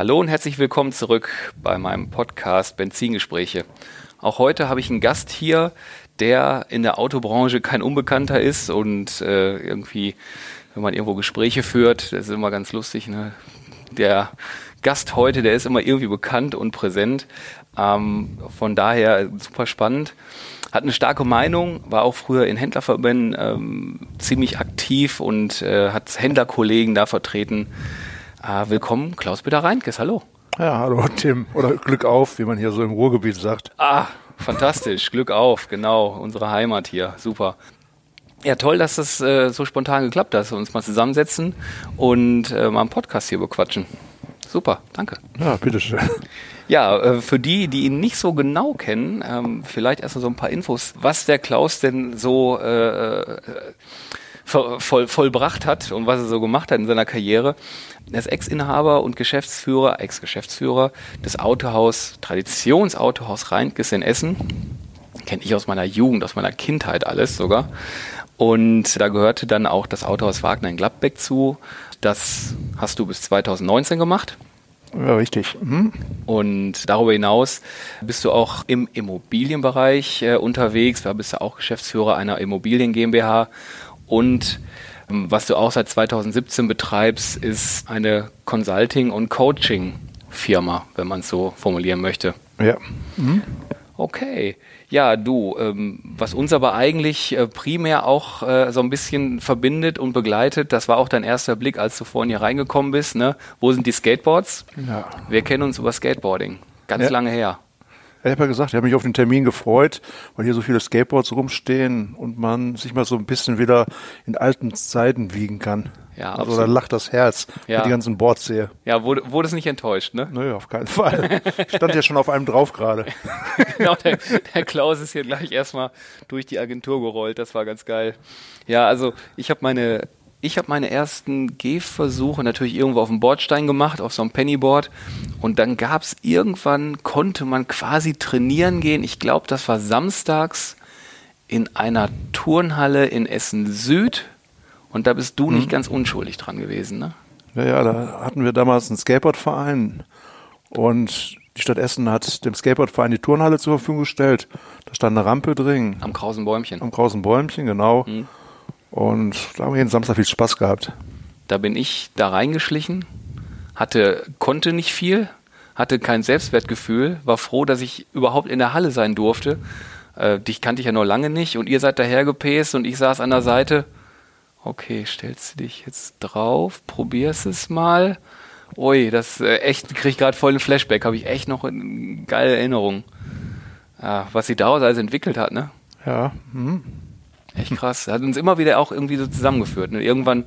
Hallo und herzlich willkommen zurück bei meinem Podcast Benzingespräche. Auch heute habe ich einen Gast hier, der in der Autobranche kein Unbekannter ist und äh, irgendwie, wenn man irgendwo Gespräche führt, das ist immer ganz lustig. Ne? Der Gast heute, der ist immer irgendwie bekannt und präsent. Ähm, von daher super spannend. Hat eine starke Meinung, war auch früher in Händlerverbänden ähm, ziemlich aktiv und äh, hat Händlerkollegen da vertreten. Ah, willkommen, Klaus-Peter Reinkes, hallo. Ja, hallo Tim. Oder Glück auf, wie man hier so im Ruhrgebiet sagt. Ah, fantastisch. Glück auf, genau. Unsere Heimat hier. Super. Ja, toll, dass das äh, so spontan geklappt hat, dass wir uns mal zusammensetzen und äh, mal einen Podcast hier bequatschen. Super, danke. Ja, bitteschön. Ja, äh, für die, die ihn nicht so genau kennen, ähm, vielleicht erst mal so ein paar Infos, was der Klaus denn so äh, äh voll, vollbracht hat und was er so gemacht hat in seiner Karriere. Er ist Ex-Inhaber und Geschäftsführer, Ex-Geschäftsführer des Autohaus, Traditionsautohaus Reinkes in Essen. Kenne ich aus meiner Jugend, aus meiner Kindheit alles sogar. Und da gehörte dann auch das Autohaus Wagner in Gladbeck zu. Das hast du bis 2019 gemacht. Ja, richtig. Mhm. Und darüber hinaus bist du auch im Immobilienbereich äh, unterwegs. Da bist du auch Geschäftsführer einer Immobilien GmbH und ähm, was du auch seit 2017 betreibst, ist eine Consulting- und Coaching-Firma, wenn man es so formulieren möchte. Ja. Mhm. Okay. Ja, du, ähm, was uns aber eigentlich äh, primär auch äh, so ein bisschen verbindet und begleitet, das war auch dein erster Blick, als du vorhin hier reingekommen bist. Ne? Wo sind die Skateboards? Ja. Wir kennen uns über Skateboarding. Ganz ja. lange her. Ich habe ja gesagt, ich habe mich auf den Termin gefreut, weil hier so viele Skateboards rumstehen und man sich mal so ein bisschen wieder in alten Zeiten wiegen kann. Ja, also absolut. da lacht das Herz, ja. wenn ich die ganzen Boards sehe. Ja, wurde, wurde es nicht enttäuscht, ne? Nö, auf keinen Fall. Stand ja schon auf einem drauf gerade. genau, der, der Klaus ist hier gleich erstmal durch die Agentur gerollt, das war ganz geil. Ja, also ich habe meine ich habe meine ersten Gehversuche natürlich irgendwo auf dem Bordstein gemacht, auf so einem Pennyboard. Und dann gab es irgendwann, konnte man quasi trainieren gehen. Ich glaube, das war samstags in einer Turnhalle in Essen Süd. Und da bist du mhm. nicht ganz unschuldig dran gewesen, ne? Ja, ja, da hatten wir damals einen Skateboardverein. Und die Stadt Essen hat dem Skateboardverein die Turnhalle zur Verfügung gestellt. Da stand eine Rampe drin. Am Krausen Bäumchen. Am Krausen Bäumchen, genau. Mhm. Und da haben wir jeden Samstag viel Spaß gehabt. Da bin ich da reingeschlichen, hatte, konnte nicht viel, hatte kein Selbstwertgefühl, war froh, dass ich überhaupt in der Halle sein durfte. Äh, dich kannte ich ja noch lange nicht und ihr seid dahergepäst und ich saß an der Seite. Okay, stellst du dich jetzt drauf, probierst es mal. Ui, das äh, echt, krieg ich gerade voll einen Flashback, habe ich echt noch eine geile Erinnerung. Ja, was sie daraus alles entwickelt hat, ne? Ja. Hm. Echt krass. Hat uns immer wieder auch irgendwie so zusammengeführt. Ne? Irgendwann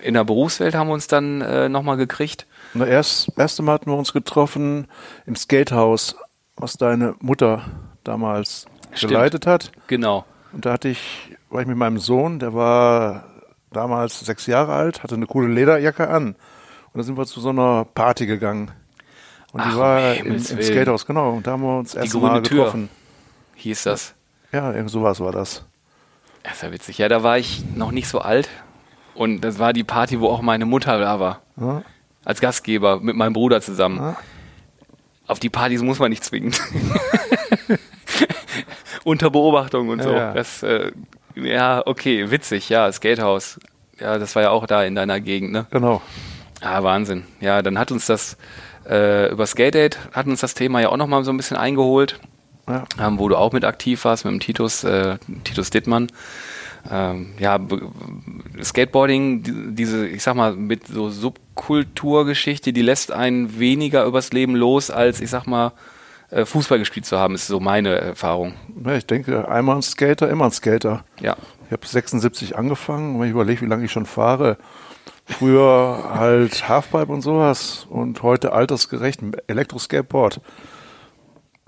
in der Berufswelt haben wir uns dann äh, nochmal gekriegt. Das erst, erste Mal hatten wir uns getroffen im Skatehaus, was deine Mutter damals Stimmt. geleitet hat. Genau. Und da hatte ich, war ich mit meinem Sohn, der war damals sechs Jahre alt, hatte eine coole Lederjacke an. Und da sind wir zu so einer Party gegangen. Und Ach, die war im, im Skatehaus, genau. Und da haben wir uns erst mal getroffen. Tür hieß das. Ja, irgend sowas war das. Das ist ja witzig. Ja, da war ich noch nicht so alt. Und das war die Party, wo auch meine Mutter da war. Ja. Als Gastgeber mit meinem Bruder zusammen. Ja. Auf die Partys muss man nicht zwingen. Unter Beobachtung und so. Ja, das, äh, ja, okay, witzig, ja, Skatehaus. Ja, das war ja auch da in deiner Gegend, ne? Genau. Ah, Wahnsinn. Ja, dann hat uns das äh, über Skate Date hat uns das Thema ja auch nochmal so ein bisschen eingeholt ja. ähm, wo du auch mit aktiv warst, mit dem Titus, äh, Titus Dittmann. Ähm, ja, Skateboarding, diese, ich sag mal, mit so Subkulturgeschichte, die lässt einen weniger übers Leben los, als ich sag mal, äh, Fußball gespielt zu haben, ist so meine Erfahrung. Ja, ich denke, einmal ein Skater, immer ein Skater. Ja. Ich habe 76 angefangen wenn ich überlege, wie lange ich schon fahre, früher halt Halfpipe und sowas und heute altersgerecht Elektroskateboard.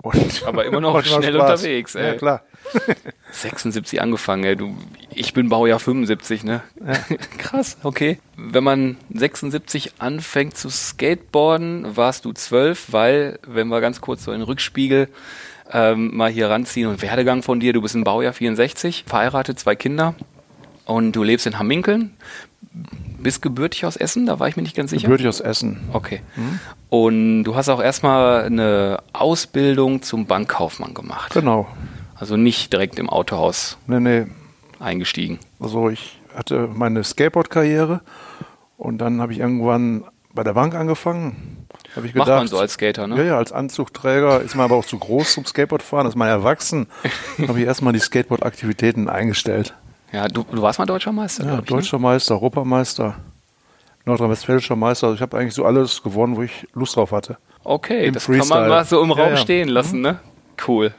Und Aber immer noch schnell Spaß. unterwegs, ey. Ja, klar. 76 angefangen, ey. Du, ich bin Baujahr 75, ne? Ja. Krass, okay. Wenn man 76 anfängt zu skateboarden, warst du 12, weil, wenn wir ganz kurz so in den Rückspiegel ähm, mal hier ranziehen und Werdegang von dir, du bist ein Baujahr 64, verheiratet, zwei Kinder und du lebst in Hamminkeln. Bist gebürtig aus Essen? Da war ich mir nicht ganz sicher. Gebürtig aus Essen. Okay. Mhm. Und du hast auch erstmal eine Ausbildung zum Bankkaufmann gemacht. Genau. Also nicht direkt im Autohaus nee, nee. eingestiegen. Also ich hatte meine Skateboard-Karriere und dann habe ich irgendwann bei der Bank angefangen. Hab ich gedacht, Macht man so als Skater, ne? Ja, ja, als Anzugträger ist man aber auch zu groß zum Skateboardfahren, ist man erwachsen. habe ich erstmal die Skateboard-Aktivitäten eingestellt. Ja, du, du warst mal deutscher Meister. Ja, ich, ne? deutscher ne? Meister, Europameister, nordrhein-westfälischer Meister. Also ich habe eigentlich so alles gewonnen, wo ich Lust drauf hatte. Okay, Im das Freestyle. kann man mal so im Raum ja, ja. stehen lassen, ne? Cool.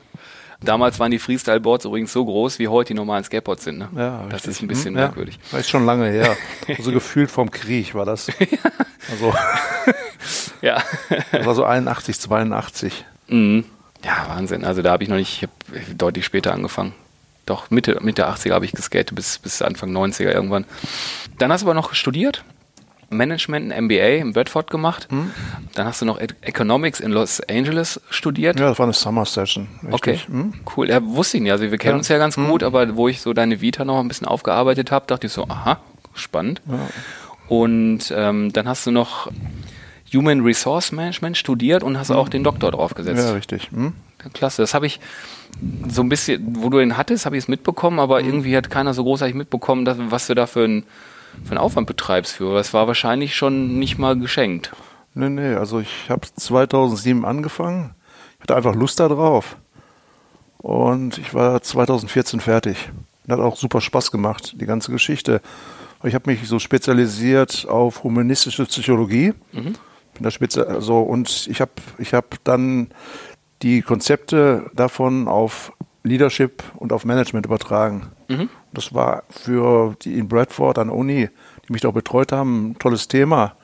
Damals waren die Freestyle-Boards übrigens so groß, wie heute die normalen Skateboards sind. Ne? Ja, das ist ein bisschen hm, merkwürdig. Ja, ist schon lange her. Also gefühlt vom Krieg war das. Also, ja. Das war so 81, 82. Mhm. Ja, Wahnsinn. Also da habe ich noch nicht, ich habe deutlich später angefangen. Doch, Mitte, Mitte 80er habe ich geskatet bis, bis Anfang 90er irgendwann. Dann hast du aber noch studiert? Management, ein MBA in Bedford gemacht. Hm. Dann hast du noch Economics in Los Angeles studiert. Ja, das war eine Summer Session. Richtig. Okay, hm. cool. Ja, wusste ich nicht. Also wir kennen ja. uns ja ganz hm. gut, aber wo ich so deine Vita noch ein bisschen aufgearbeitet habe, dachte ich so, aha, spannend. Ja. Und ähm, dann hast du noch Human Resource Management studiert und hast hm. auch den Doktor draufgesetzt. Ja, richtig. Hm. Klasse. Das habe ich so ein bisschen, wo du ihn hattest, habe ich es mitbekommen, aber hm. irgendwie hat keiner so großartig mitbekommen, dass, was du da für ein für einen Aufwand betreibst für. Das war wahrscheinlich schon nicht mal geschenkt. Nee, nee, also ich habe 2007 angefangen. Ich hatte einfach Lust darauf. Und ich war 2014 fertig. Und hat auch super Spaß gemacht, die ganze Geschichte. Ich habe mich so spezialisiert auf humanistische Psychologie. Mhm. Bin da speziell, also, und ich habe ich hab dann die Konzepte davon auf Leadership und auf Management übertragen. Mhm. Das war für die in Bradford an Uni, die mich da auch betreut haben, ein tolles Thema.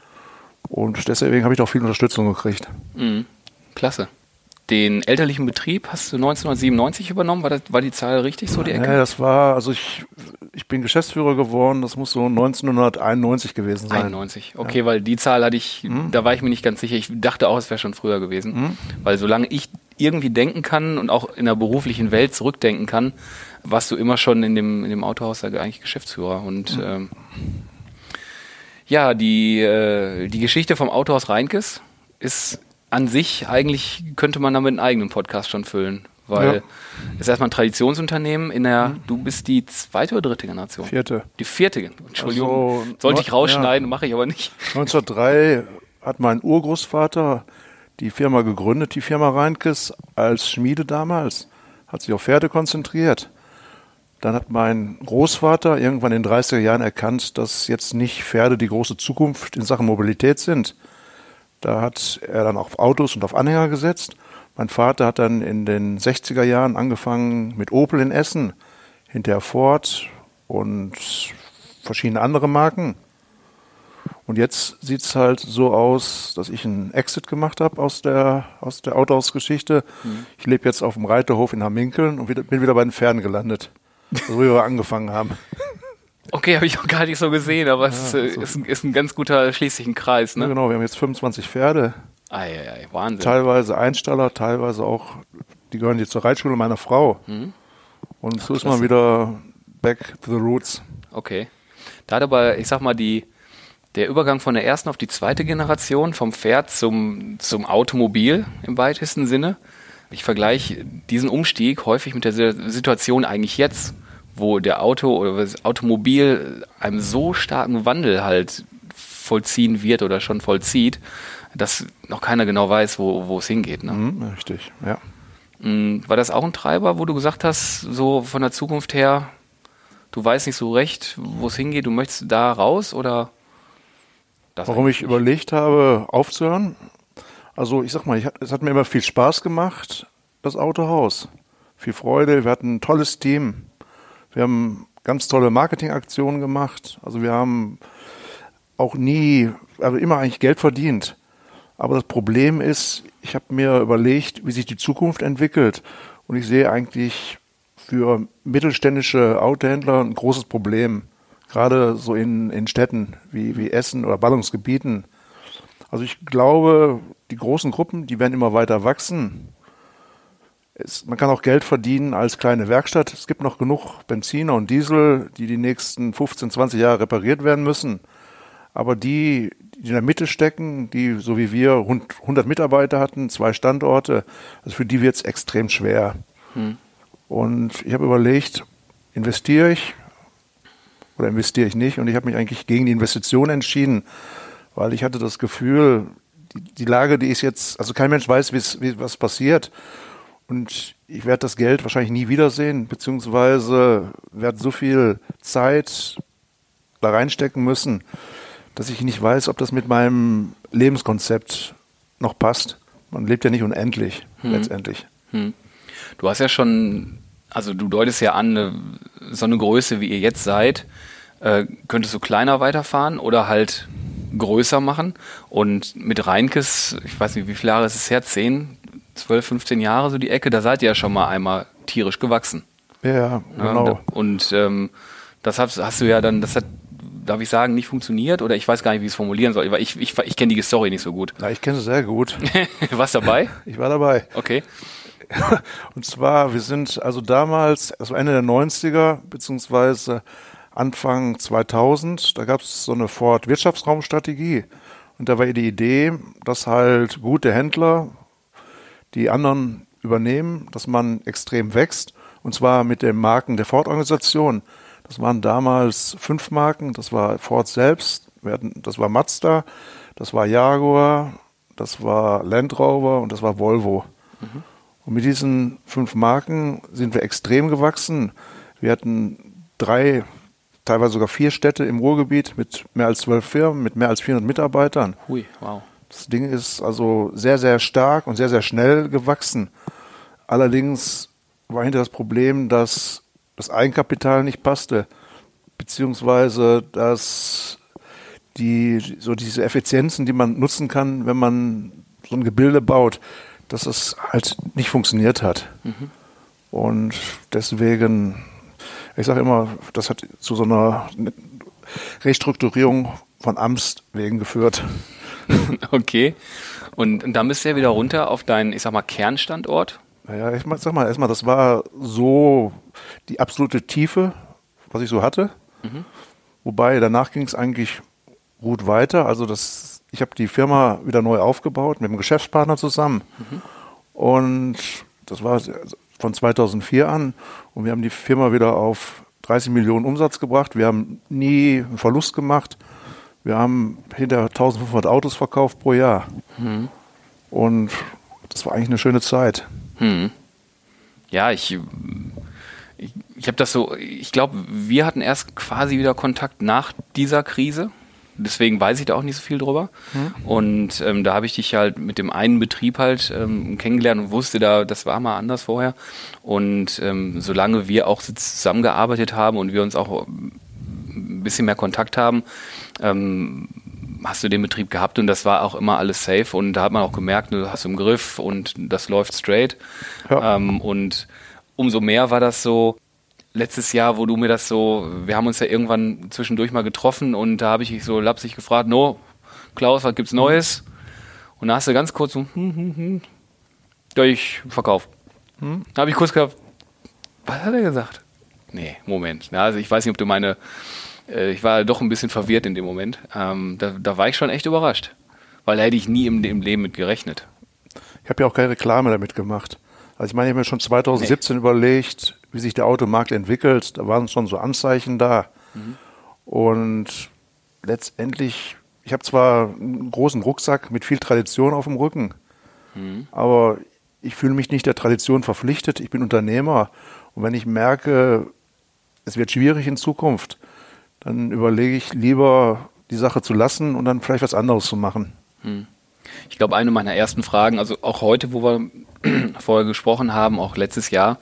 Und deswegen habe ich auch viel Unterstützung gekriegt. Mhm. Klasse. Den elterlichen Betrieb hast du 1997 übernommen. War, das, war die Zahl richtig so, die Ecke? Ja, das war, also ich, ich bin Geschäftsführer geworden, das muss so 1991 gewesen sein. 91, okay, ja. weil die Zahl hatte ich, mhm. da war ich mir nicht ganz sicher. Ich dachte auch, es wäre schon früher gewesen. Mhm. Weil solange ich irgendwie denken kann und auch in der beruflichen Welt zurückdenken kann, warst du immer schon in dem, in dem Autohaus eigentlich Geschäftsführer. Und mhm. ähm, ja, die, äh, die Geschichte vom Autohaus Reinkes ist an sich, eigentlich könnte man damit einen eigenen Podcast schon füllen. Weil ja. es ist erstmal ein Traditionsunternehmen in der, mhm. du bist die zweite oder dritte Generation? Vierte. Die vierte, Entschuldigung. Also, Sollte ich rausschneiden, ja. mache ich aber nicht. 1903 hat mein Urgroßvater die Firma gegründet, die Firma Reinkes, als Schmiede damals, hat sich auf Pferde konzentriert. Dann hat mein Großvater irgendwann in den 30er Jahren erkannt, dass jetzt nicht Pferde die große Zukunft in Sachen Mobilität sind. Da hat er dann auf Autos und auf Anhänger gesetzt. Mein Vater hat dann in den 60er Jahren angefangen mit Opel in Essen, hinterher Ford und verschiedene andere Marken. Und jetzt sieht es halt so aus, dass ich einen Exit gemacht habe aus der, aus der Autohausgeschichte. Mhm. Ich lebe jetzt auf dem Reiterhof in Hamminkeln und wieder, bin wieder bei den Pferden gelandet, wo wir angefangen haben. Okay, habe ich auch gar nicht so gesehen, aber ja, es ist, also, ist, ein, ist, ein, ganz guter schließlichen Kreis. Ne? Ja, genau, wir haben jetzt 25 Pferde. Ei, ei, ei, Wahnsinn. Teilweise Einstaller, teilweise auch, die gehören jetzt zur Reitschule meiner Frau. Mhm. Und Ach, so ist man wieder back to the roots. Okay. Da hat aber, ich sag mal, die, der Übergang von der ersten auf die zweite Generation, vom Pferd zum, zum Automobil im weitesten Sinne. Ich vergleiche diesen Umstieg häufig mit der Situation eigentlich jetzt, wo der Auto oder das Automobil einem so starken Wandel halt vollziehen wird oder schon vollzieht, dass noch keiner genau weiß, wo, wo es hingeht. Ne? Mhm, richtig, ja. Mm, war das auch ein Treiber, wo du gesagt hast, so von der Zukunft her, du weißt nicht so recht, wo es hingeht, du möchtest da raus oder? Warum ich überlegt habe, aufzuhören? Also ich sag mal, ich, es hat mir immer viel Spaß gemacht, das Autohaus. Viel Freude, wir hatten ein tolles Team. Wir haben ganz tolle Marketingaktionen gemacht. Also wir haben auch nie, also immer eigentlich Geld verdient. Aber das Problem ist, ich habe mir überlegt, wie sich die Zukunft entwickelt. Und ich sehe eigentlich für mittelständische Autohändler ein großes Problem. Gerade so in, in Städten wie, wie Essen oder Ballungsgebieten. Also ich glaube, die großen Gruppen, die werden immer weiter wachsen. Es, man kann auch Geld verdienen als kleine Werkstatt. Es gibt noch genug Benziner und Diesel, die die nächsten 15, 20 Jahre repariert werden müssen. Aber die, die in der Mitte stecken, die so wie wir 100 Mitarbeiter hatten, zwei Standorte, also für die wird es extrem schwer. Hm. Und ich habe überlegt, investiere ich oder investiere ich nicht? Und ich habe mich eigentlich gegen die Investition entschieden, weil ich hatte das Gefühl, die, die Lage, die ist jetzt, also kein Mensch weiß, wie, was passiert. Und ich werde das Geld wahrscheinlich nie wiedersehen, beziehungsweise werde so viel Zeit da reinstecken müssen, dass ich nicht weiß, ob das mit meinem Lebenskonzept noch passt. Man lebt ja nicht unendlich, hm. letztendlich. Hm. Du hast ja schon, also du deutest ja an, so eine Größe, wie ihr jetzt seid, äh, könntest du kleiner weiterfahren oder halt größer machen. Und mit Reinkes, ich weiß nicht, wie viele Jahre ist es her, 10, 12, 15 Jahre so die Ecke, da seid ihr ja schon mal einmal tierisch gewachsen. Ja, genau. Ja, und ähm, das hast, hast, du ja dann, das hat, darf ich sagen, nicht funktioniert oder ich weiß gar nicht, wie ich es formulieren soll, weil ich, ich, ich kenne die Story nicht so gut. Ja, ich kenne sie sehr gut. Was dabei? Ich war dabei. Okay. Und zwar, wir sind also damals, also Ende der 90er, beziehungsweise Anfang 2000, da gab es so eine Ford Wirtschaftsraumstrategie. Und da war die Idee, dass halt gute Händler die anderen übernehmen, dass man extrem wächst. Und zwar mit den Marken der Ford-Organisation. Das waren damals fünf Marken. Das war Ford selbst, das war Mazda, das war Jaguar, das war Land Rover und das war Volvo. Mhm. Und mit diesen fünf Marken sind wir extrem gewachsen. Wir hatten drei, teilweise sogar vier Städte im Ruhrgebiet mit mehr als zwölf Firmen, mit mehr als 400 Mitarbeitern. Hui, wow. Das Ding ist also sehr, sehr stark und sehr, sehr schnell gewachsen. Allerdings war hinter das Problem, dass das Eigenkapital nicht passte, beziehungsweise dass die, so diese Effizienzen, die man nutzen kann, wenn man so ein Gebilde baut, dass es halt nicht funktioniert hat. Mhm. Und deswegen, ich sage immer, das hat zu so einer Restrukturierung von Amts wegen geführt. okay. Und, und dann bist du ja wieder runter auf deinen, ich sag mal, Kernstandort. Naja, ich sag mal erstmal, das war so die absolute Tiefe, was ich so hatte. Mhm. Wobei danach ging es eigentlich gut weiter. Also das, ich habe die Firma wieder neu aufgebaut mit einem Geschäftspartner zusammen. Mhm. Und das war von 2004 an. Und wir haben die Firma wieder auf 30 Millionen Umsatz gebracht. Wir haben nie einen Verlust gemacht. Wir haben hinter 1500 Autos verkauft pro Jahr. Mhm. Und das war eigentlich eine schöne Zeit. Mhm. Ja, ich, ich, ich habe das so, ich glaube, wir hatten erst quasi wieder Kontakt nach dieser Krise. Deswegen weiß ich da auch nicht so viel drüber. Mhm. Und ähm, da habe ich dich halt mit dem einen Betrieb halt ähm, kennengelernt und wusste da, das war mal anders vorher. Und ähm, solange wir auch zusammengearbeitet haben und wir uns auch ein bisschen mehr Kontakt haben, ähm, hast du den Betrieb gehabt und das war auch immer alles safe und da hat man auch gemerkt, du hast im Griff und das läuft straight. Ja. Ähm, und umso mehr war das so, letztes Jahr, wo du mir das so, wir haben uns ja irgendwann zwischendurch mal getroffen und da habe ich dich so lapsig gefragt, no, Klaus, was gibt's Neues? Und da hast du ganz kurz so, hm, hm, hm, ja, ich verkaufe. Hm? Da habe ich kurz gehabt, was hat er gesagt? Nee, Moment. Ja, also ich weiß nicht, ob du meine äh, ich war doch ein bisschen verwirrt in dem Moment. Ähm, da, da, war ich schon echt überrascht, weil da hätte ich nie im, im Leben mit gerechnet. Ich habe ja auch keine Reklame damit gemacht. Also ich meine, ich habe mir schon 2017 nee. überlegt, wie sich der Automarkt entwickelt. Da waren schon so Anzeichen da. Mhm. Und letztendlich, ich habe zwar einen großen Rucksack mit viel Tradition auf dem Rücken, mhm. aber ich fühle mich nicht der Tradition verpflichtet. Ich bin Unternehmer. Und wenn ich merke, es wird schwierig in Zukunft, dann überlege ich lieber, die Sache zu lassen und dann vielleicht was anderes zu machen. Hm. Ich glaube, eine meiner ersten Fragen, also auch heute, wo wir vorher gesprochen haben, auch letztes Jahr,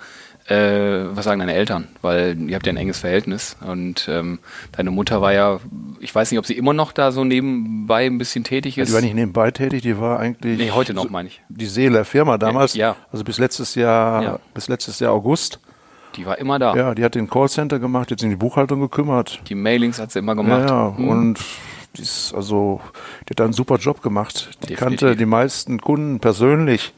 Äh, was sagen deine Eltern? Weil ihr habt ja ein enges Verhältnis und ähm, deine Mutter war ja, ich weiß nicht, ob sie immer noch da so nebenbei ein bisschen tätig ist. Die war nicht nebenbei tätig, die war eigentlich. Nee, heute noch, so, meine ich. Die Seele der Firma damals. Ja. Also bis letztes Jahr, ja. bis letztes Jahr August. Die war immer da. Ja, die hat den Callcenter gemacht, jetzt in die Buchhaltung gekümmert. Die Mailings hat sie immer gemacht. Ja, ja. Hm. und die ist, also, die hat da einen super Job gemacht. Die Definitiv. kannte die meisten Kunden persönlich.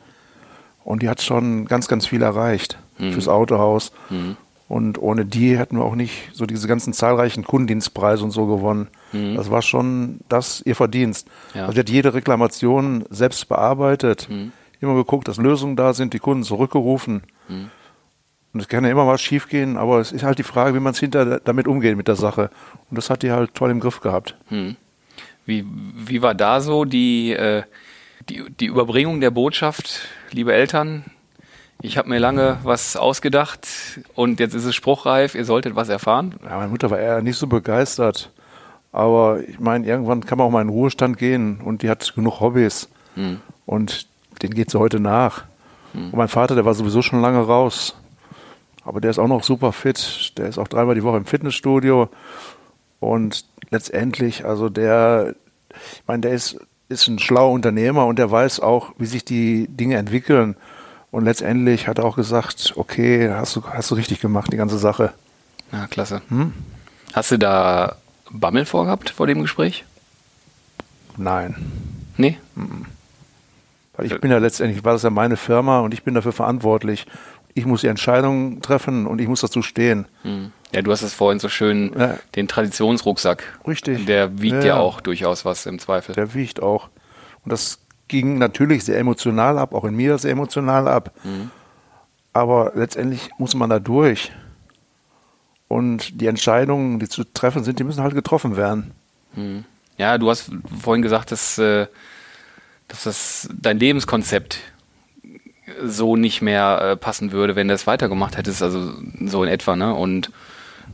Und die hat schon ganz, ganz viel erreicht mhm. fürs Autohaus. Mhm. Und ohne die hätten wir auch nicht so diese ganzen zahlreichen Kundendienstpreise und so gewonnen. Mhm. Das war schon das ihr Verdienst. Ja. Also die hat jede Reklamation selbst bearbeitet, mhm. immer geguckt, dass Lösungen da sind, die Kunden zurückgerufen. Mhm. Und es kann ja immer was schiefgehen, aber es ist halt die Frage, wie man es hinter damit umgeht mit der Sache. Und das hat die halt toll im Griff gehabt. Mhm. Wie, wie war da so die, äh, die, die Überbringung der Botschaft, liebe Eltern? Ich habe mir lange was ausgedacht und jetzt ist es spruchreif, ihr solltet was erfahren. Ja, meine Mutter war eher nicht so begeistert. Aber ich meine, irgendwann kann man auch mal in den Ruhestand gehen und die hat genug Hobbys. Hm. Und den geht sie heute nach. Hm. Und mein Vater, der war sowieso schon lange raus. Aber der ist auch noch super fit. Der ist auch dreimal die Woche im Fitnessstudio. Und letztendlich, also der, ich meine, der ist, ist ein schlauer Unternehmer und der weiß auch, wie sich die Dinge entwickeln. Und letztendlich hat er auch gesagt, okay, hast du, hast du richtig gemacht, die ganze Sache. Ja, klasse. Hm? Hast du da Bammel vorgehabt vor dem Gespräch? Nein. Nee? Weil ich bin ja letztendlich, war das ja meine Firma und ich bin dafür verantwortlich. Ich muss die Entscheidungen treffen und ich muss dazu stehen. Hm. Ja, du hast es vorhin so schön, ja. den Traditionsrucksack. Richtig. Der wiegt ja, ja auch durchaus was im Zweifel. Der wiegt auch. Und das ging natürlich sehr emotional ab, auch in mir sehr emotional ab. Mhm. Aber letztendlich muss man da durch. Und die Entscheidungen, die zu treffen sind, die müssen halt getroffen werden. Mhm. Ja, du hast vorhin gesagt, dass, äh, dass das dein Lebenskonzept so nicht mehr äh, passen würde, wenn du es weitergemacht hättest, also so in etwa, ne? Und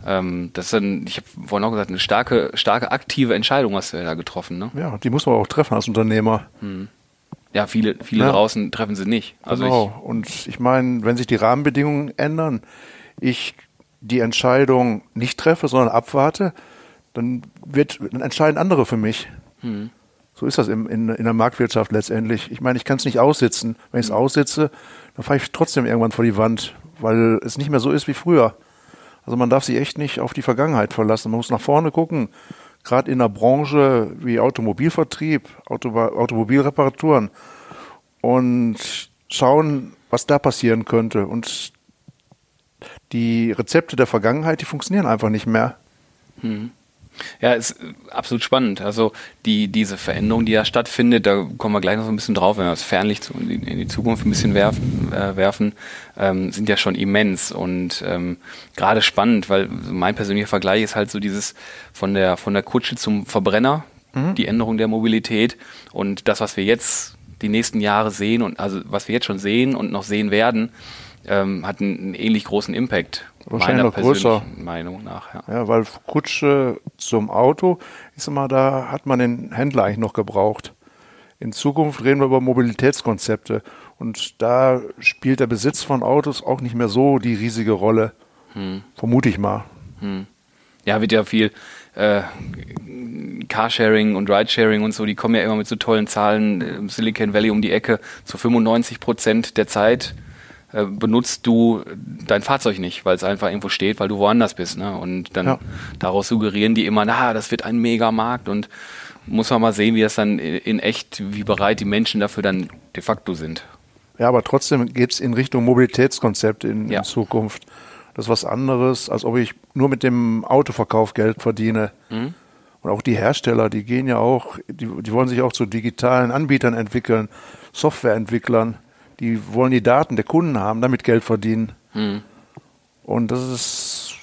ähm, das ist ein, ich habe vorhin auch gesagt, eine starke, starke aktive Entscheidung hast du da getroffen, ne? Ja, die muss man auch treffen als Unternehmer. Mhm. Ja, viele, viele ja. draußen treffen sie nicht. Also genau. Ich, und ich meine, wenn sich die Rahmenbedingungen ändern, ich die Entscheidung nicht treffe, sondern abwarte, dann wird, dann entscheiden andere für mich. Hm. So ist das in, in, in der Marktwirtschaft letztendlich. Ich meine, ich kann es nicht aussitzen. Wenn ich es hm. aussitze, dann fahre ich trotzdem irgendwann vor die Wand, weil es nicht mehr so ist wie früher. Also man darf sich echt nicht auf die Vergangenheit verlassen. Man muss nach vorne gucken gerade in einer Branche wie Automobilvertrieb, Auto, Automobilreparaturen und schauen, was da passieren könnte. Und die Rezepte der Vergangenheit, die funktionieren einfach nicht mehr. Hm. Ja, ist absolut spannend. Also die, diese Veränderung, die ja stattfindet, da kommen wir gleich noch so ein bisschen drauf, wenn wir das Fernlicht in die Zukunft ein bisschen werfen, äh, werfen ähm, sind ja schon immens und ähm, gerade spannend, weil mein persönlicher Vergleich ist halt so dieses von der von der Kutsche zum Verbrenner, mhm. die Änderung der Mobilität und das, was wir jetzt die nächsten Jahre sehen und also was wir jetzt schon sehen und noch sehen werden, ähm, hat einen, einen ähnlich großen Impact. Wahrscheinlich noch größer. Meinung nach, ja. ja. weil Kutsche zum Auto, ich sag mal, da hat man den Händler eigentlich noch gebraucht. In Zukunft reden wir über Mobilitätskonzepte und da spielt der Besitz von Autos auch nicht mehr so die riesige Rolle. Hm. Vermute ich mal. Hm. Ja, wird ja viel äh, Carsharing und Ridesharing und so, die kommen ja immer mit so tollen Zahlen im Silicon Valley um die Ecke. Zu 95 Prozent der Zeit äh, benutzt du dein Fahrzeug nicht, weil es einfach irgendwo steht, weil du woanders bist. Ne? Und dann ja. daraus suggerieren die immer, na, das wird ein Megamarkt und muss man mal sehen, wie das dann in echt, wie bereit die Menschen dafür dann de facto sind. Ja, aber trotzdem geht es in Richtung Mobilitätskonzept in, ja. in, Zukunft. Das ist was anderes, als ob ich nur mit dem Autoverkauf Geld verdiene. Mhm. Und auch die Hersteller, die gehen ja auch, die, die wollen sich auch zu digitalen Anbietern entwickeln, Softwareentwicklern die wollen die Daten der Kunden haben, damit Geld verdienen. Hm. Und das ist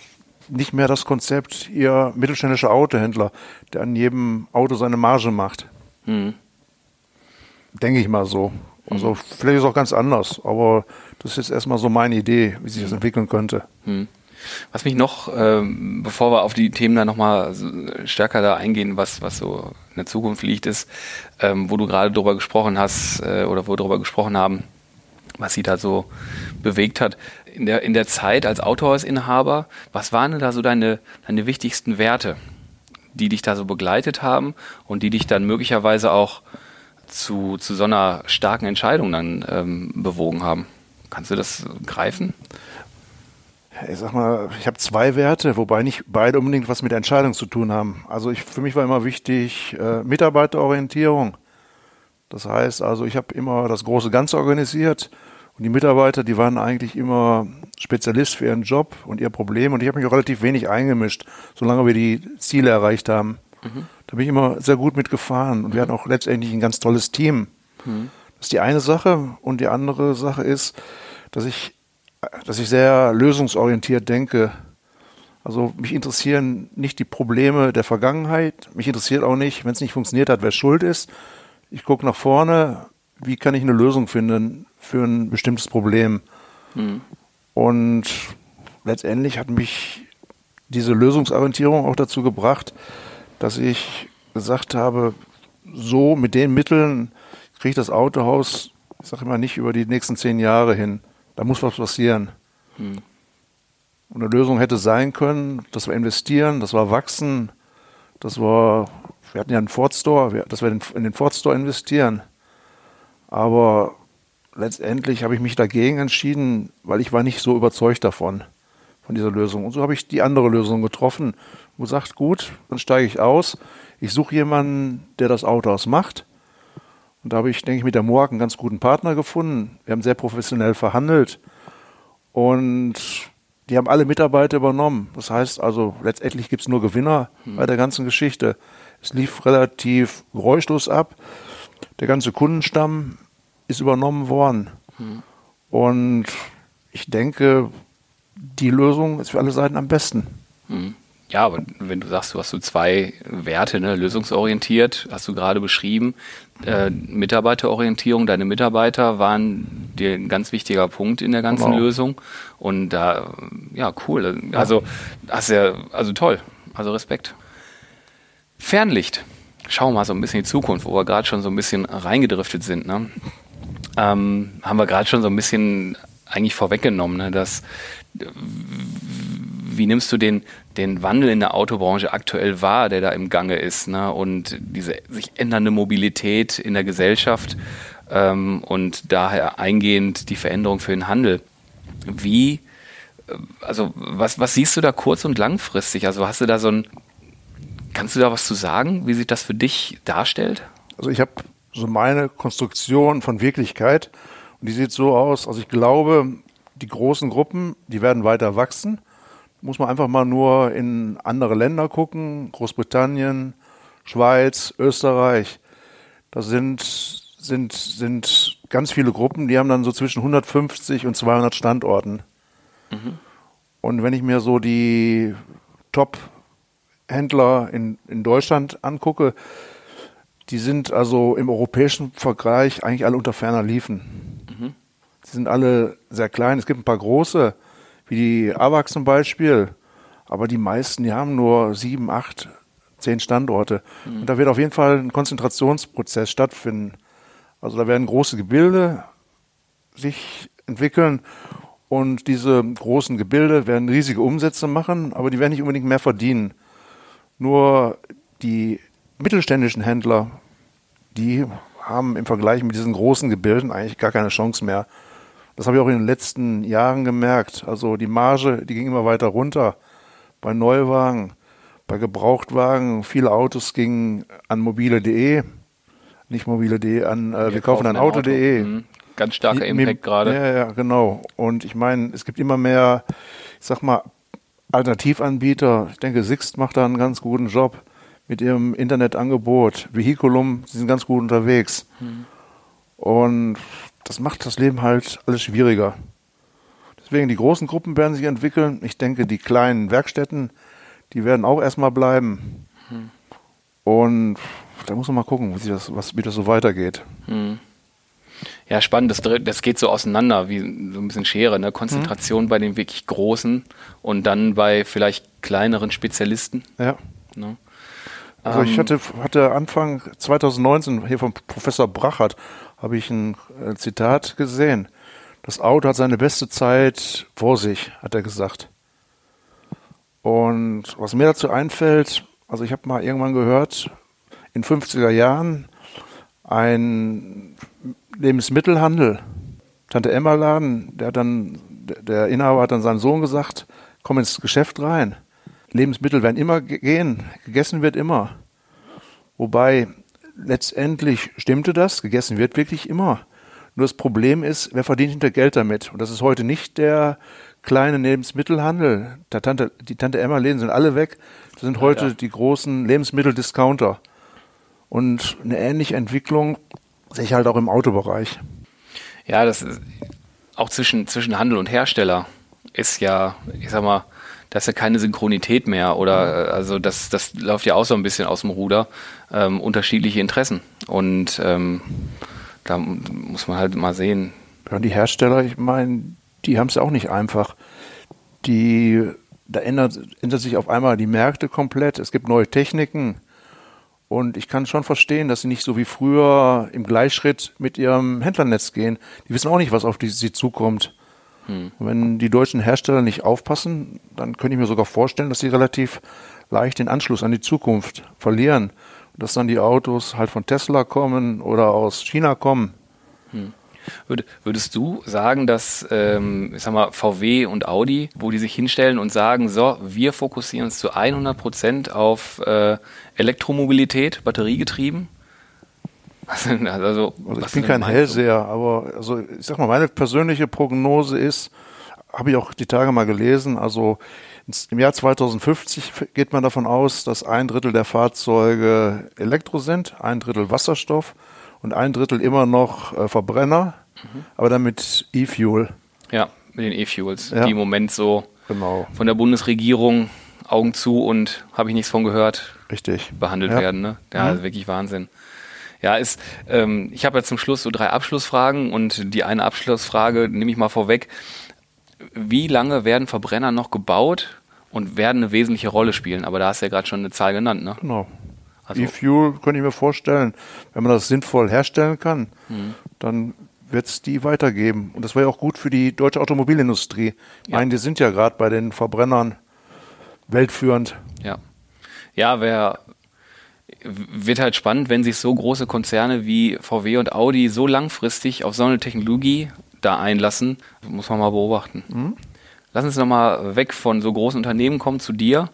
nicht mehr das Konzept, ihr mittelständischer Autohändler, der an jedem Auto seine Marge macht. Hm. Denke ich mal so. Also hm. vielleicht ist es auch ganz anders, aber das ist jetzt erstmal so meine Idee, wie sich das hm. entwickeln könnte. Hm. Was mich noch, ähm, bevor wir auf die Themen da nochmal stärker da eingehen, was, was so in der Zukunft liegt, ist, ähm, wo du gerade drüber gesprochen hast äh, oder wo wir drüber gesprochen haben, was sie da so bewegt hat. in der, in der Zeit als Autohausinhaber, was waren denn da so deine, deine wichtigsten Werte, die dich da so begleitet haben und die dich dann möglicherweise auch zu, zu so einer starken Entscheidung dann ähm, bewogen haben? Kannst du das greifen? Ich sag mal, ich habe zwei Werte, wobei nicht beide unbedingt was mit Entscheidung zu tun haben. Also ich, für mich war immer wichtig äh, Mitarbeiterorientierung. Das heißt also, ich habe immer das große Ganze organisiert und die Mitarbeiter, die waren eigentlich immer Spezialist für ihren Job und ihr Problem und ich habe mich auch relativ wenig eingemischt, solange wir die Ziele erreicht haben. Mhm. Da bin ich immer sehr gut mitgefahren und mhm. wir hatten auch letztendlich ein ganz tolles Team. Mhm. Das ist die eine Sache und die andere Sache ist, dass ich, dass ich sehr lösungsorientiert denke. Also mich interessieren nicht die Probleme der Vergangenheit, mich interessiert auch nicht, wenn es nicht funktioniert hat, wer schuld ist, ich gucke nach vorne, wie kann ich eine Lösung finden für ein bestimmtes Problem. Mhm. Und letztendlich hat mich diese Lösungsorientierung auch dazu gebracht, dass ich gesagt habe, so mit den Mitteln kriege ich das Autohaus, ich sage immer, nicht über die nächsten zehn Jahre hin. Da muss was passieren. Mhm. Und eine Lösung hätte sein können, dass wir investieren, dass wir wachsen, dass wir wir hatten ja einen Ford Store, dass wir in den Ford Store investieren. Aber letztendlich habe ich mich dagegen entschieden, weil ich war nicht so überzeugt davon, von dieser Lösung. Und so habe ich die andere Lösung getroffen und gesagt, gut, dann steige ich aus. Ich suche jemanden, der das Autohaus macht. Und da habe ich, denke ich, mit der Moag einen ganz guten Partner gefunden. Wir haben sehr professionell verhandelt. Und die haben alle Mitarbeiter übernommen. Das heißt also, letztendlich gibt es nur Gewinner hm. bei der ganzen Geschichte. Es lief relativ geräuschlos ab. Der ganze Kundenstamm ist übernommen worden. Hm. Und ich denke, die Lösung ist für alle Seiten am besten. Hm. Ja, aber wenn du sagst, du hast so zwei Werte, ne, lösungsorientiert, hast du gerade beschrieben, äh, Mitarbeiterorientierung, deine Mitarbeiter waren dir ein ganz wichtiger Punkt in der ganzen genau. Lösung. Und da, ja, cool. Also, hast ja, also toll. Also Respekt. Fernlicht. Schauen wir mal so ein bisschen in die Zukunft, wo wir gerade schon so ein bisschen reingedriftet sind. Ne? Ähm, haben wir gerade schon so ein bisschen eigentlich vorweggenommen, ne? dass wie nimmst du den, den Wandel in der Autobranche aktuell wahr, der da im Gange ist, ne? und diese sich ändernde Mobilität in der Gesellschaft ähm, und daher eingehend die Veränderung für den Handel. Wie, äh, also was, was siehst du da kurz- und langfristig? Also hast du da so ein Kannst du da was zu sagen, wie sich das für dich darstellt? Also ich habe so meine Konstruktion von Wirklichkeit und die sieht so aus, also ich glaube, die großen Gruppen, die werden weiter wachsen. Muss man einfach mal nur in andere Länder gucken, Großbritannien, Schweiz, Österreich. Das sind, sind, sind ganz viele Gruppen, die haben dann so zwischen 150 und 200 Standorten. Mhm. Und wenn ich mir so die Top Händler in, in Deutschland angucke, die sind also im europäischen Vergleich eigentlich alle unter ferner Liefen. Mhm. Sie sind alle sehr klein. Es gibt ein paar große, wie die AWAC zum Beispiel, aber die meisten, die haben nur sieben, acht, zehn Standorte. Mhm. Und da wird auf jeden Fall ein Konzentrationsprozess stattfinden. Also da werden große Gebilde sich entwickeln und diese großen Gebilde werden riesige Umsätze machen, aber die werden nicht unbedingt mehr verdienen. Nur die mittelständischen Händler, die haben im Vergleich mit diesen großen Gebilden eigentlich gar keine Chance mehr. Das habe ich auch in den letzten Jahren gemerkt. Also die Marge, die ging immer weiter runter. Bei Neuwagen, bei Gebrauchtwagen, viele Autos gingen an mobile.de, nicht mobile.de, an äh, wir, wir, kaufen ein Auto.de. Auto. Mhm. Ganz starker Impact gerade. Ja, ja, genau. Und ich meine, es gibt immer mehr, ich sag mal, Alternativanbieter, ich denke, Sixt macht da einen ganz guten Job mit ihrem Internetangebot. Vehiculum, sie sind ganz gut unterwegs. Mhm. Und das macht das Leben halt alles schwieriger. Deswegen, die großen Gruppen werden sich entwickeln. Ich denke, die kleinen Werkstätten, die werden auch erstmal bleiben. Mhm. Und da muss man mal gucken, wie, das, was, wie das so weitergeht. Mhm. Ja, spannend. Das, das geht so auseinander, wie so ein bisschen Schere. Ne? Konzentration mhm. bei den wirklich Großen und dann bei vielleicht kleineren Spezialisten. Ja. Ne? Also ich ähm, hatte, hatte Anfang 2019 hier vom Professor Brachert habe ich ein Zitat gesehen. das Auto hat seine beste Zeit vor sich, hat er gesagt. Und was mir dazu einfällt, also ich habe mal irgendwann gehört, in 50er Jahren ein Lebensmittelhandel, Tante Emma Laden, der hat dann, der Inhaber hat dann seinem Sohn gesagt, komm ins Geschäft rein. Lebensmittel werden immer gehen, gegessen wird immer. Wobei letztendlich stimmte das, gegessen wird wirklich immer. Nur das Problem ist, wer verdient hinter Geld damit? Und das ist heute nicht der kleine Lebensmittelhandel. Der Tante, die Tante Emma-Läden sind alle weg. Das sind heute ja, ja. die großen Lebensmitteldiscounter. Und eine ähnliche Entwicklung sehe ich halt auch im Autobereich. Ja, das ist auch zwischen, zwischen Handel und Hersteller ist ja, ich sag mal, das ist ja keine Synchronität mehr oder äh, also das, das läuft ja auch so ein bisschen aus dem Ruder. Ähm, unterschiedliche Interessen. Und ähm, da muss man halt mal sehen. Ja, die Hersteller, ich meine, die haben es auch nicht einfach. Die, da ändert, ändert sich auf einmal die Märkte komplett. Es gibt neue Techniken. Und ich kann schon verstehen, dass sie nicht so wie früher im Gleichschritt mit ihrem Händlernetz gehen. Die wissen auch nicht, was auf die, sie zukommt. Hm. wenn die deutschen Hersteller nicht aufpassen, dann könnte ich mir sogar vorstellen, dass sie relativ leicht den Anschluss an die Zukunft verlieren. Dass dann die Autos halt von Tesla kommen oder aus China kommen. Würdest du sagen, dass ähm, ich sag mal, VW und Audi, wo die sich hinstellen und sagen, so, wir fokussieren uns zu 100 Prozent auf äh, Elektromobilität, batteriegetrieben? Also, also ich bin kein Hellseher, aber also ich sag mal, meine persönliche Prognose ist, habe ich auch die Tage mal gelesen, also im Jahr 2050 geht man davon aus, dass ein Drittel der Fahrzeuge Elektro sind, ein Drittel Wasserstoff und ein Drittel immer noch äh, Verbrenner, mhm. aber dann mit E-Fuel. Ja, mit den E-Fuels, ja. die im Moment so genau. von der Bundesregierung Augen zu und habe ich nichts von gehört. Richtig. Behandelt ja. werden, ne? Ja, mhm. wirklich Wahnsinn. Ja, ist, ähm, ich habe ja zum Schluss so drei Abschlussfragen und die eine Abschlussfrage nehme ich mal vorweg. Wie lange werden Verbrenner noch gebaut und werden eine wesentliche Rolle spielen? Aber da hast du ja gerade schon eine Zahl genannt, ne? Genau. Also, E-Fuel könnte ich mir vorstellen, wenn man das sinnvoll herstellen kann, mhm. dann wird es die weitergeben. Und das wäre ja auch gut für die deutsche Automobilindustrie. Ich ja. meine, die sind ja gerade bei den Verbrennern weltführend. Ja. Ja, wer wird halt spannend, wenn sich so große Konzerne wie VW und Audi so langfristig auf so eine Technologie da einlassen. Das muss man mal beobachten. Mhm. Lass uns nochmal weg von so großen Unternehmen kommen zu dir.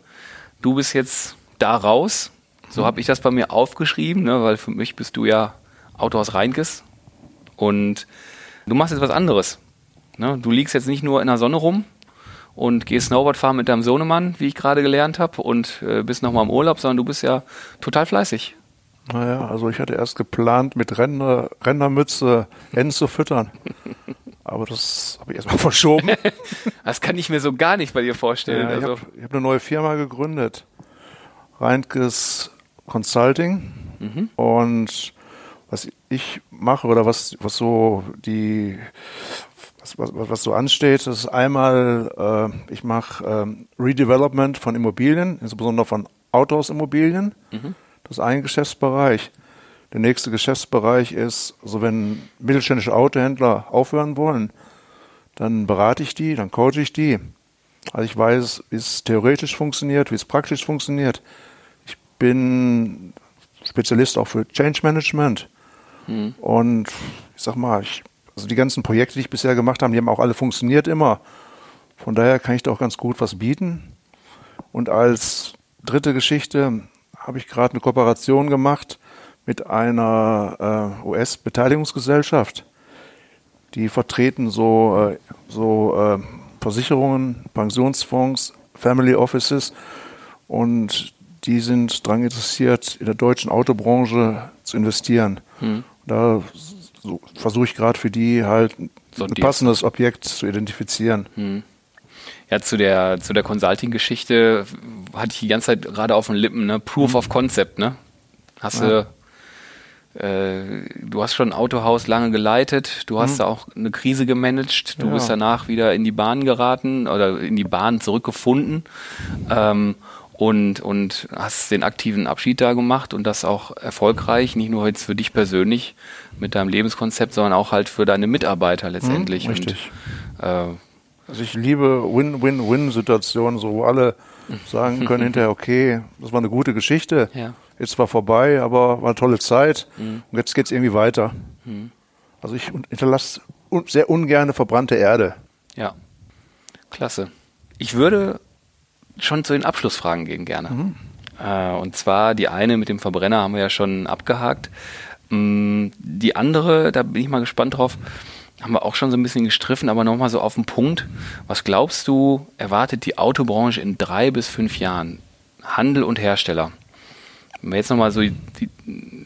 Du bist jetzt da raus. So habe ich das bei mir aufgeschrieben, ne, weil für mich bist du ja Autohaus Reinkes. Und du machst jetzt was anderes. Ne? Du liegst jetzt nicht nur in der Sonne rum, und gehst Snowboard fahren mit deinem Sohnemann, wie ich gerade gelernt habe, und äh, bist nochmal im Urlaub, sondern du bist ja total fleißig. Naja, also ich hatte erst geplant, mit Renner, Rennermütze Enten zu füttern. Aber das habe ich erstmal verschoben. das kann ich mir so gar nicht bei dir vorstellen. Ja, ich also. habe hab eine neue Firma gegründet. Reinkes Consulting. Mhm. Und was ich mache oder was, was so die was, was, was so ansteht, ist einmal, äh, ich mache ähm, Redevelopment von Immobilien, insbesondere von Autohausimmobilien. Mhm. Das ist ein Geschäftsbereich. Der nächste Geschäftsbereich ist, also wenn mittelständische Autohändler aufhören wollen, dann berate ich die, dann coache ich die. Also ich weiß, wie es theoretisch funktioniert, wie es praktisch funktioniert. Ich bin Spezialist auch für Change Management. Mhm. Und ich sag mal, ich also die ganzen Projekte, die ich bisher gemacht habe, die haben auch alle funktioniert immer. Von daher kann ich da auch ganz gut was bieten. Und als dritte Geschichte habe ich gerade eine Kooperation gemacht mit einer äh, US-Beteiligungsgesellschaft. Die vertreten so, äh, so äh, Versicherungen, Pensionsfonds, Family Offices und die sind daran interessiert, in der deutschen Autobranche zu investieren. Hm. Da so versuche ich gerade für die halt so ein passendes Objekt zu identifizieren. Hm. Ja, zu der, zu der Consulting-Geschichte hatte ich die ganze Zeit gerade auf den Lippen, ne? Proof hm. of Concept, ne? Hast ja. du, äh, du hast schon ein Autohaus lange geleitet, du hast hm. da auch eine Krise gemanagt, du ja. bist danach wieder in die Bahn geraten oder in die Bahn zurückgefunden. Ähm, und, und hast den aktiven Abschied da gemacht und das auch erfolgreich, nicht nur jetzt für dich persönlich mit deinem Lebenskonzept, sondern auch halt für deine Mitarbeiter letztendlich. Mhm, richtig. Und, äh, also ich liebe Win-Win-Win-Situationen, so wo alle sagen können hinterher, okay, das war eine gute Geschichte, ja. jetzt war vorbei, aber war eine tolle Zeit mhm. und jetzt geht es irgendwie weiter. Mhm. Also ich hinterlasse sehr ungerne verbrannte Erde. Ja, klasse. Ich würde schon zu den Abschlussfragen gehen gerne. Mhm. Äh, und zwar die eine mit dem Verbrenner haben wir ja schon abgehakt. Mm, die andere, da bin ich mal gespannt drauf, haben wir auch schon so ein bisschen gestriffen, aber nochmal so auf den Punkt. Was glaubst du, erwartet die Autobranche in drei bis fünf Jahren? Handel und Hersteller. Wenn wir jetzt nochmal so die,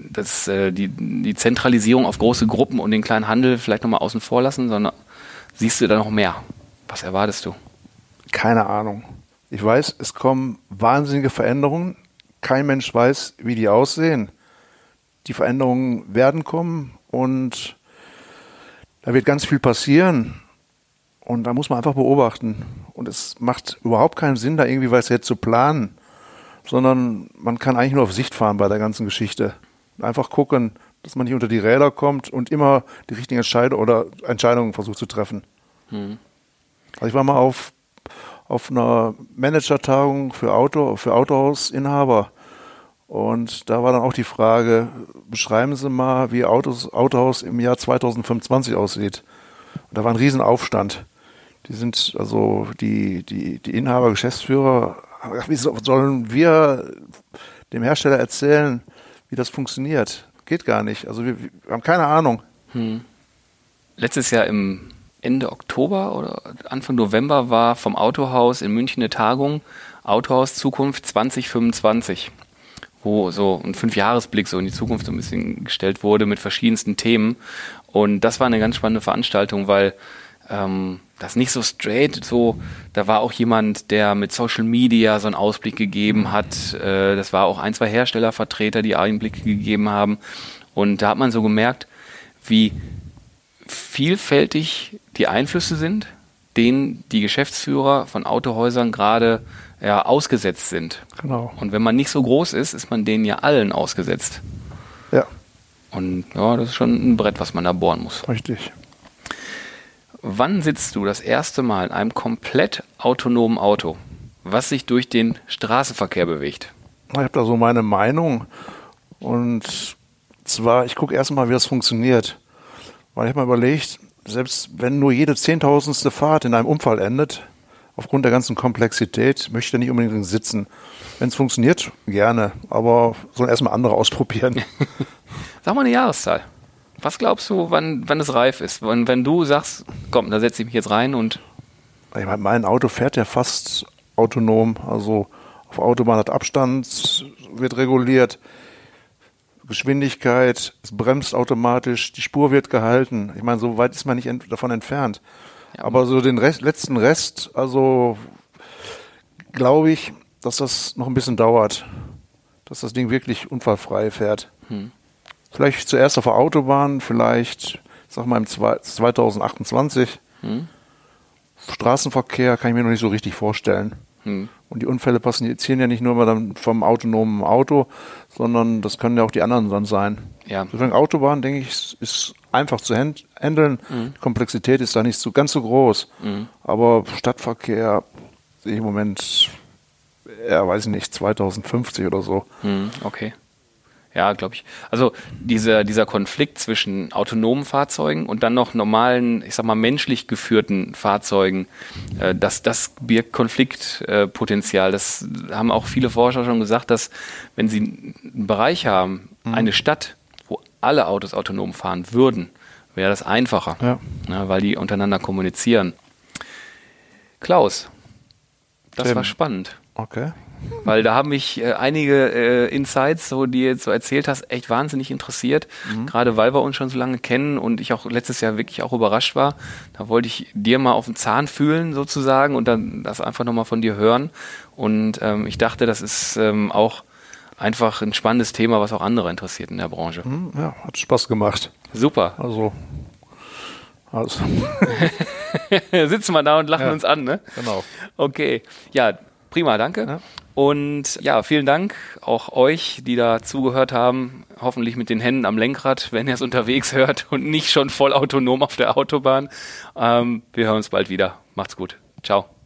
das, äh, die, die Zentralisierung auf große Gruppen und den kleinen Handel vielleicht nochmal außen vor lassen, sondern siehst du da noch mehr? Was erwartest du? Keine Ahnung. Ich weiß, es kommen wahnsinnige Veränderungen. Kein Mensch weiß, wie die aussehen. Die Veränderungen werden kommen und da wird ganz viel passieren. Und da muss man einfach beobachten. Und es macht überhaupt keinen Sinn, da irgendwie was jetzt zu planen, sondern man kann eigentlich nur auf Sicht fahren bei der ganzen Geschichte. Einfach gucken, dass man nicht unter die Räder kommt und immer die richtigen Entscheidungen oder Entscheidungen versucht zu treffen. Hm. Also ich war mal auf, auf einer Managertagung für Auto, für Autohausinhaber. Und da war dann auch die Frage, beschreiben Sie mal, wie Autos, Autohaus im Jahr 2025 aussieht. Und da war ein Riesenaufstand. Die sind, also die, die, die Inhaber, Geschäftsführer, wie sollen wir dem Hersteller erzählen, wie das funktioniert? Geht gar nicht. Also wir, wir haben keine Ahnung. Hm. Letztes Jahr im Ende Oktober oder Anfang November war vom Autohaus in München eine Tagung Autohaus Zukunft 2025, wo so ein Fünfjahresblick so in die Zukunft so ein bisschen gestellt wurde mit verschiedensten Themen. Und das war eine ganz spannende Veranstaltung, weil ähm, das nicht so straight, so, da war auch jemand, der mit Social Media so einen Ausblick gegeben hat. Äh, das war auch ein, zwei Herstellervertreter, die Einblicke gegeben haben. Und da hat man so gemerkt, wie vielfältig die Einflüsse sind, denen die Geschäftsführer von Autohäusern gerade ja, ausgesetzt sind. Genau. Und wenn man nicht so groß ist, ist man denen ja allen ausgesetzt. Ja. Und ja, das ist schon ein Brett, was man da bohren muss. Richtig. Wann sitzt du das erste Mal in einem komplett autonomen Auto, was sich durch den Straßenverkehr bewegt? Ich habe da so meine Meinung. Und zwar, ich gucke erstmal, wie das funktioniert. Weil ich habe mal überlegt, selbst wenn nur jede zehntausendste Fahrt in einem Unfall endet, aufgrund der ganzen Komplexität, möchte ich nicht unbedingt sitzen. Wenn es funktioniert, gerne, aber sollen erstmal andere ausprobieren. Sag mal eine Jahreszahl. Was glaubst du, wann, wann es reif ist? Wenn, wenn du sagst, komm, da setze ich mich jetzt rein und. Ich meine, mein Auto fährt ja fast autonom. Also auf Autobahn hat Abstand, wird reguliert. Geschwindigkeit, es bremst automatisch, die Spur wird gehalten. Ich meine, so weit ist man nicht ent davon entfernt. Ja, Aber so den Rest, letzten Rest, also glaube ich, dass das noch ein bisschen dauert, dass das Ding wirklich unfallfrei fährt. Hm. Vielleicht zuerst auf der Autobahn, vielleicht, sag mal, im 2028. Hm. Straßenverkehr kann ich mir noch nicht so richtig vorstellen. Hm. Und die Unfälle passieren ja nicht nur mal vom autonomen Auto, sondern das können ja auch die anderen dann sein. Ja. Deswegen Autobahn, denke ich, ist einfach zu handeln. Mhm. Die Komplexität ist da nicht so ganz so groß. Mhm. Aber Stadtverkehr sehe ich im Moment, ja, weiß ich nicht, 2050 oder so. Mhm. Okay. Ja, glaube ich. Also dieser, dieser Konflikt zwischen autonomen Fahrzeugen und dann noch normalen, ich sag mal, menschlich geführten Fahrzeugen, äh, das, das birgt Konfliktpotenzial. Äh, das haben auch viele Forscher schon gesagt, dass wenn sie einen Bereich haben, mhm. eine Stadt, wo alle Autos autonom fahren würden, wäre das einfacher, ja. Ja, weil die untereinander kommunizieren. Klaus, das Eben. war spannend. Okay. Weil da haben mich äh, einige äh, Insights, so die jetzt so erzählt hast, echt wahnsinnig interessiert. Mhm. Gerade weil wir uns schon so lange kennen und ich auch letztes Jahr wirklich auch überrascht war. Da wollte ich dir mal auf den Zahn fühlen sozusagen und dann das einfach nochmal von dir hören. Und ähm, ich dachte, das ist ähm, auch einfach ein spannendes Thema, was auch andere interessiert in der Branche. Mhm, ja, hat Spaß gemacht. Super. Also also. Sitzen wir da und lachen ja, uns an, ne? Genau. Okay. Ja, prima, danke. Ja. Und ja, vielen Dank auch euch, die da zugehört haben. Hoffentlich mit den Händen am Lenkrad, wenn ihr es unterwegs hört und nicht schon voll autonom auf der Autobahn. Ähm, wir hören uns bald wieder. Macht's gut. Ciao.